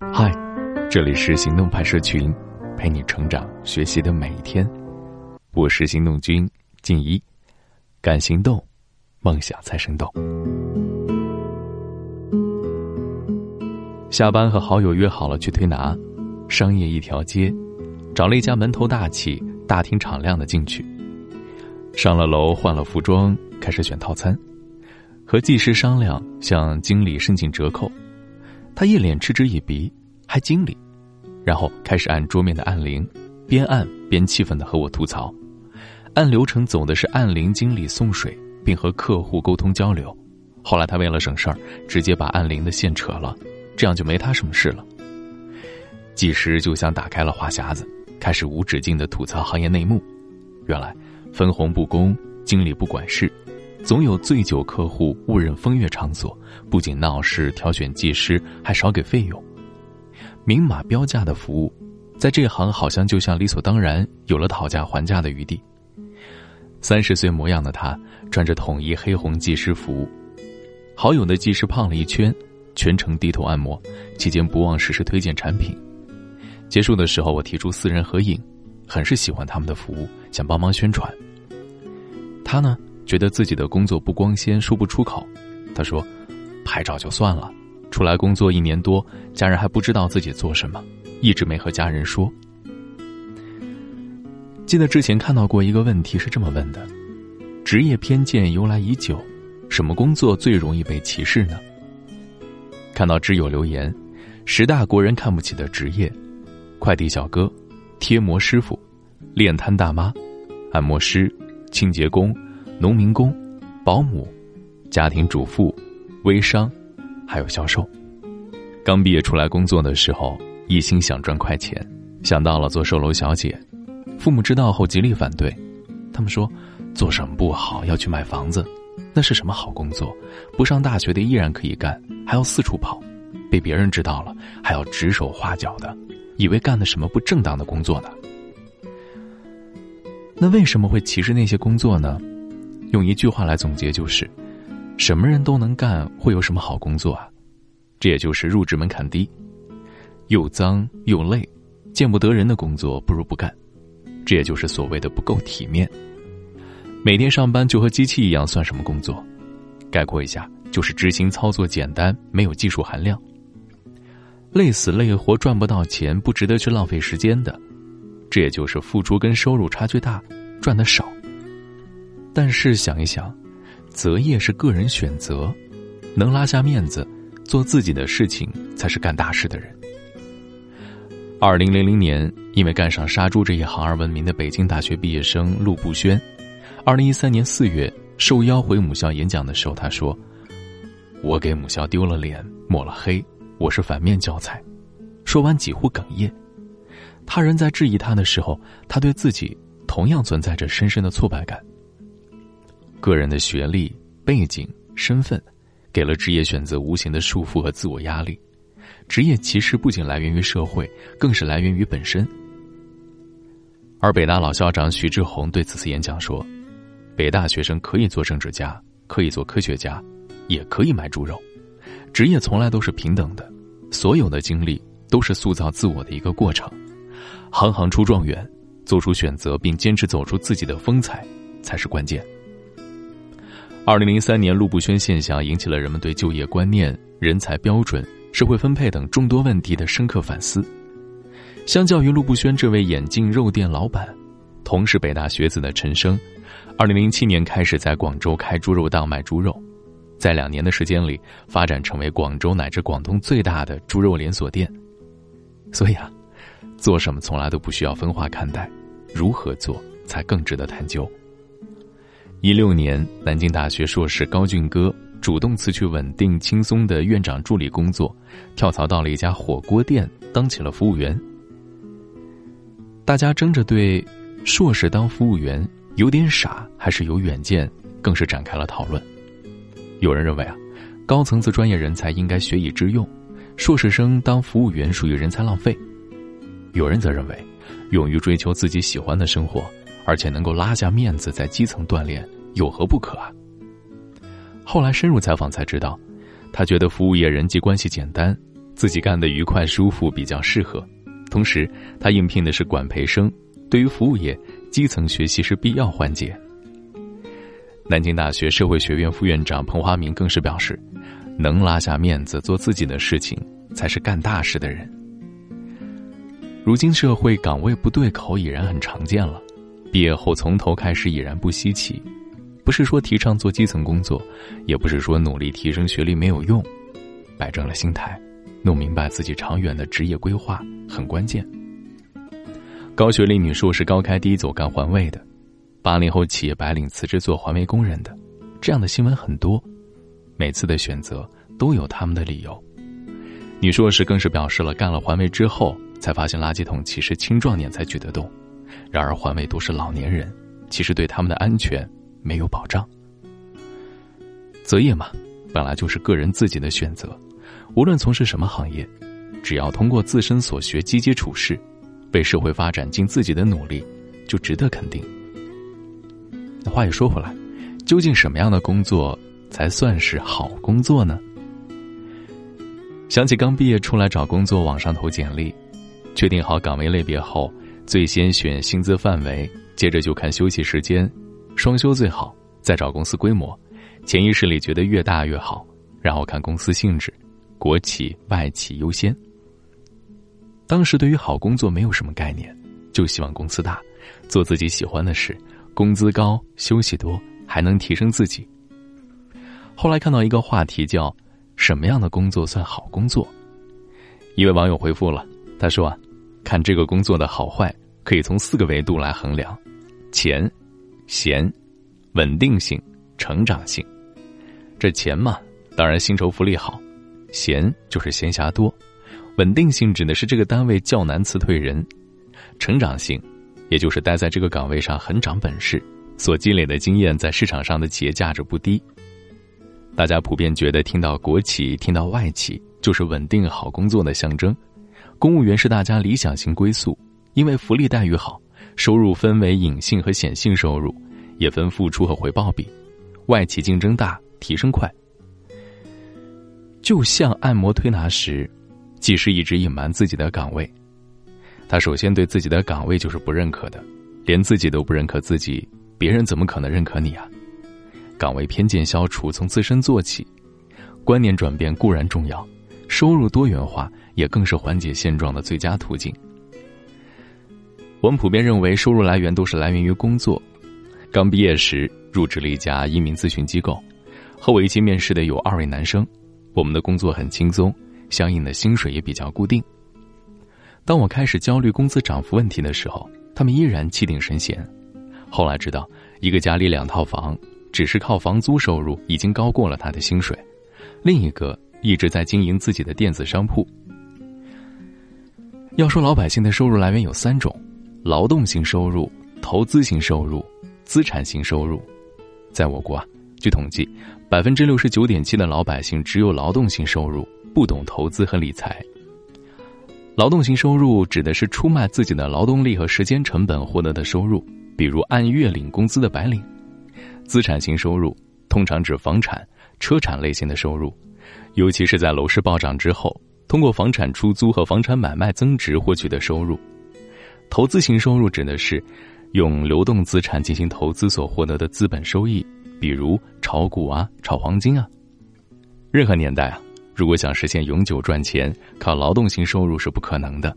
嗨，这里是行动派社群，陪你成长学习的每一天。我是行动君静怡，敢行动，梦想才生动。下班和好友约好了去推拿，商业一条街，找了一家门头大气、大厅敞亮的进去。上了楼，换了服装，开始选套餐，和技师商量向经理申请折扣。他一脸嗤之以鼻，还经理，然后开始按桌面的按铃，边按边气愤的和我吐槽。按流程走的是按铃经理送水，并和客户沟通交流。后来他为了省事儿，直接把按铃的线扯了，这样就没他什么事了。技师就像打开了话匣子，开始无止境的吐槽行业内幕。原来分红不公，经理不管事。总有醉酒客户误认风月场所，不仅闹事，挑选技师还少给费用。明码标价的服务，在这行好像就像理所当然，有了讨价还价的余地。三十岁模样的他，穿着统一黑红技师服，好友的技师胖了一圈，全程低头按摩，期间不忘实时推荐产品。结束的时候，我提出私人合影，很是喜欢他们的服务，想帮忙宣传。他呢？觉得自己的工作不光鲜，说不出口。他说：“拍照就算了，出来工作一年多，家人还不知道自己做什么，一直没和家人说。”记得之前看到过一个问题是这么问的：“职业偏见由来已久，什么工作最容易被歧视呢？”看到知友留言：“十大国人看不起的职业，快递小哥、贴膜师傅、练摊大妈、按摩师、清洁工。”农民工、保姆、家庭主妇、微商，还有销售。刚毕业出来工作的时候，一心想赚快钱，想到了做售楼小姐。父母知道后极力反对，他们说：“做什么不好，要去买房子，那是什么好工作？不上大学的依然可以干，还要四处跑，被别人知道了还要指手画脚的，以为干的什么不正当的工作呢？”那为什么会歧视那些工作呢？用一句话来总结就是：什么人都能干，会有什么好工作啊？这也就是入职门槛低，又脏又累，见不得人的工作不如不干。这也就是所谓的不够体面。每天上班就和机器一样，算什么工作？概括一下，就是执行操作简单，没有技术含量。累死累活赚不到钱，不值得去浪费时间的。这也就是付出跟收入差距大，赚的少。但是想一想，择业是个人选择，能拉下面子，做自己的事情才是干大事的人。二零零零年，因为干上杀猪这一行而闻名的北京大学毕业生陆步轩，二零一三年四月受邀回母校演讲的时候，他说：“我给母校丢了脸，抹了黑，我是反面教材。”说完几乎哽咽。他人在质疑他的时候，他对自己同样存在着深深的挫败感。个人的学历、背景、身份，给了职业选择无形的束缚和自我压力。职业歧视不仅来源于社会，更是来源于本身。而北大老校长许志宏对此次演讲说：“北大学生可以做政治家，可以做科学家，也可以卖猪肉。职业从来都是平等的，所有的经历都是塑造自我的一个过程。行行出状元，做出选择并坚持走出自己的风采，才是关键。”二零零三年，陆步轩现象引起了人们对就业观念、人才标准、社会分配等众多问题的深刻反思。相较于陆步轩这位眼镜肉店老板，同是北大学子的陈生，二零零七年开始在广州开猪肉档卖猪肉，在两年的时间里发展成为广州乃至广东最大的猪肉连锁店。所以啊，做什么从来都不需要分化看待，如何做才更值得探究。一六年，南京大学硕士高俊哥主动辞去稳定轻松的院长助理工作，跳槽到了一家火锅店当起了服务员。大家争着对硕士当服务员有点傻还是有远见，更是展开了讨论。有人认为啊，高层次专业人才应该学以致用，硕士生当服务员属于人才浪费。有人则认为，勇于追求自己喜欢的生活。而且能够拉下面子在基层锻炼，有何不可啊？后来深入采访才知道，他觉得服务业人际关系简单，自己干得愉快舒服，比较适合。同时，他应聘的是管培生，对于服务业，基层学习是必要环节。南京大学社会学院副院长彭华明更是表示，能拉下面子做自己的事情，才是干大事的人。如今社会岗位不对口已然很常见了，毕业后从头开始已然不稀奇。不是说提倡做基层工作，也不是说努力提升学历没有用，摆正了心态，弄明白自己长远的职业规划很关键。高学历女硕士高开低走干环卫的，八零后企业白领辞职做环卫工人的，这样的新闻很多。每次的选择都有他们的理由。女硕士更是表示了，干了环卫之后才发现垃圾桶其实青壮年才举得动，然而环卫都是老年人，其实对他们的安全。没有保障。择业嘛，本来就是个人自己的选择，无论从事什么行业，只要通过自身所学积极处事，为社会发展尽自己的努力，就值得肯定。那话又说回来，究竟什么样的工作才算是好工作呢？想起刚毕业出来找工作，网上投简历，确定好岗位类别后，最先选薪资范围，接着就看休息时间。双休最好，再找公司规模，潜意识里觉得越大越好，然后看公司性质，国企、外企优先。当时对于好工作没有什么概念，就希望公司大，做自己喜欢的事，工资高，休息多，还能提升自己。后来看到一个话题叫“什么样的工作算好工作”，一位网友回复了，他说：“啊，看这个工作的好坏，可以从四个维度来衡量，钱。”闲，稳定性，成长性。这钱嘛，当然薪酬福利好；闲就是闲暇多；稳定性指的是这个单位较难辞退人；成长性，也就是待在这个岗位上很长本事，所积累的经验在市场上的企业价值不低。大家普遍觉得，听到国企、听到外企，就是稳定好工作的象征。公务员是大家理想型归宿，因为福利待遇好。收入分为隐性和显性收入，也分付出和回报比。外企竞争大，提升快。就像按摩推拿时，技师一直隐瞒自己的岗位，他首先对自己的岗位就是不认可的，连自己都不认可自己，别人怎么可能认可你啊？岗位偏见消除，从自身做起，观念转变固然重要，收入多元化也更是缓解现状的最佳途径。我们普遍认为，收入来源都是来源于工作。刚毕业时入职了一家移民咨询机构，和我一起面试的有二位男生。我们的工作很轻松，相应的薪水也比较固定。当我开始焦虑工资涨幅问题的时候，他们依然气定神闲。后来知道，一个家里两套房，只是靠房租收入已经高过了他的薪水；另一个一直在经营自己的电子商铺。要说老百姓的收入来源有三种。劳动性收入、投资型收入、资产型收入，在我国啊，据统计，百分之六十九点七的老百姓只有劳动性收入，不懂投资和理财。劳动性收入指的是出卖自己的劳动力和时间成本获得的收入，比如按月领工资的白领。资产型收入通常指房产、车产类型的收入，尤其是在楼市暴涨之后，通过房产出租和房产买卖增值获取的收入。投资型收入指的是用流动资产进行投资所获得的资本收益，比如炒股啊、炒黄金啊。任何年代啊，如果想实现永久赚钱，靠劳动型收入是不可能的。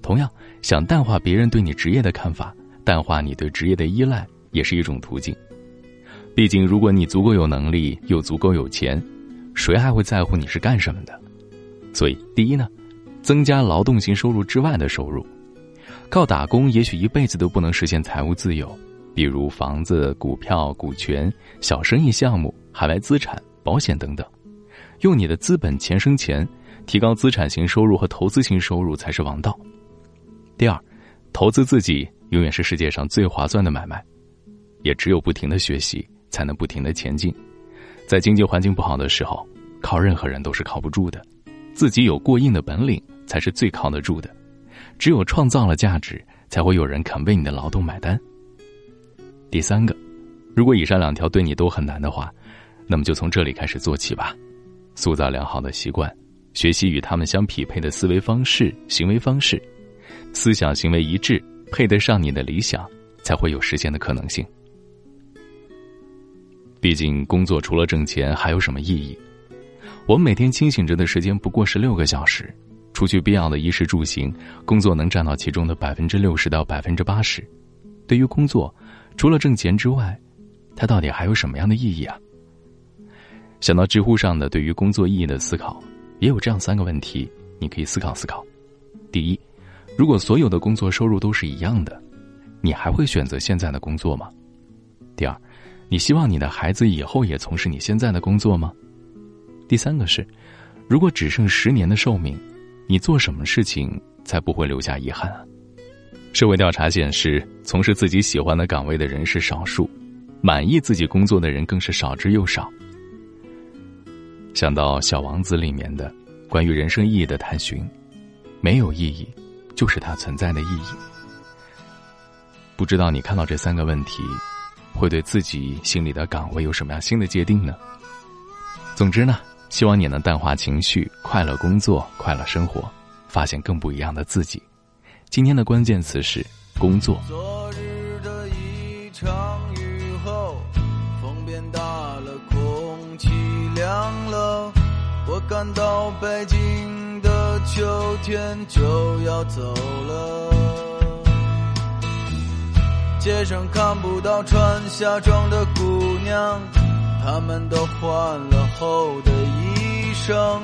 同样，想淡化别人对你职业的看法，淡化你对职业的依赖，也是一种途径。毕竟，如果你足够有能力又足够有钱，谁还会在乎你是干什么的？所以，第一呢，增加劳动型收入之外的收入。靠打工也许一辈子都不能实现财务自由，比如房子、股票、股权、小生意项目、海外资产、保险等等。用你的资本钱生钱，提高资产型收入和投资型收入才是王道。第二，投资自己永远是世界上最划算的买卖，也只有不停的学习，才能不停的前进。在经济环境不好的时候，靠任何人都是靠不住的，自己有过硬的本领才是最靠得住的。只有创造了价值，才会有人肯为你的劳动买单。第三个，如果以上两条对你都很难的话，那么就从这里开始做起吧，塑造良好的习惯，学习与他们相匹配的思维方式、行为方式，思想行为一致，配得上你的理想，才会有实现的可能性。毕竟，工作除了挣钱，还有什么意义？我们每天清醒着的时间不过是六个小时，除去必要的衣食住行，工作能占到其中的百分之六十到百分之八十。对于工作，除了挣钱之外，它到底还有什么样的意义啊？想到知乎上的对于工作意义的思考，也有这样三个问题，你可以思考思考。第一，如果所有的工作收入都是一样的，你还会选择现在的工作吗？第二，你希望你的孩子以后也从事你现在的工作吗？第三个是，如果只剩十年的寿命，你做什么事情才不会留下遗憾啊？社会调查显示，从事自己喜欢的岗位的人是少数，满意自己工作的人更是少之又少。想到《小王子》里面的关于人生意义的探寻，没有意义，就是它存在的意义。不知道你看到这三个问题，会对自己心里的岗位有什么样新的界定呢？总之呢。希望你能淡化情绪，快乐工作，快乐生活，发现更不一样的自己。今天的关键词是工作。昨日的一场雨后，风变大了，空气凉了，我感到北京的秋天就要走了。街上看不到穿夏装的姑娘，她们都换了厚的衣。生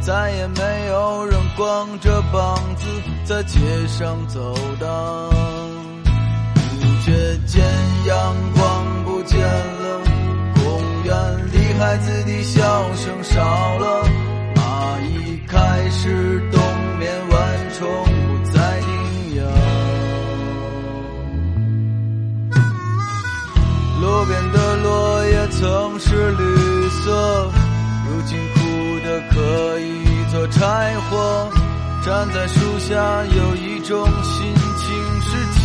再也没有人光着膀子在街上走荡，站在树下，有一种心情是凄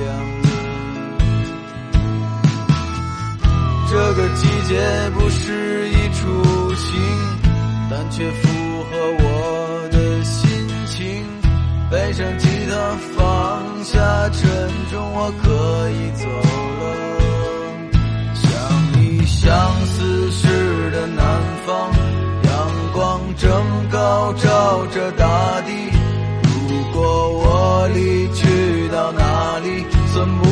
凉的。这个季节不适宜出行，但却符合我的心情。背上吉他，放下沉重，我可以走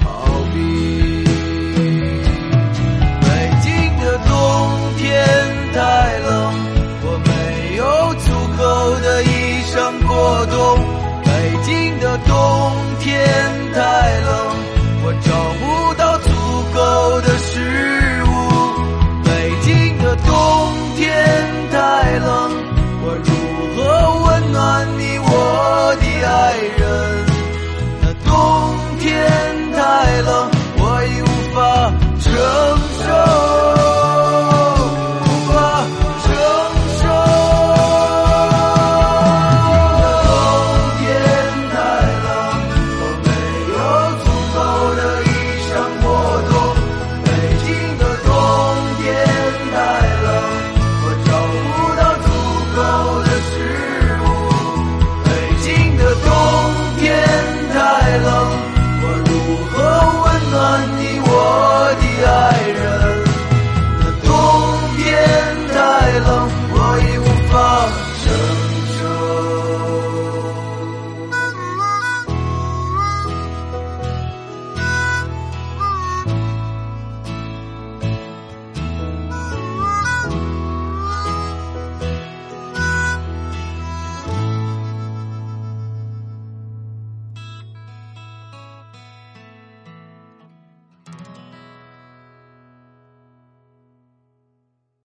逃避。北京的冬天太冷我没有足够的衣裳过冬。北京的冬天太冷我找不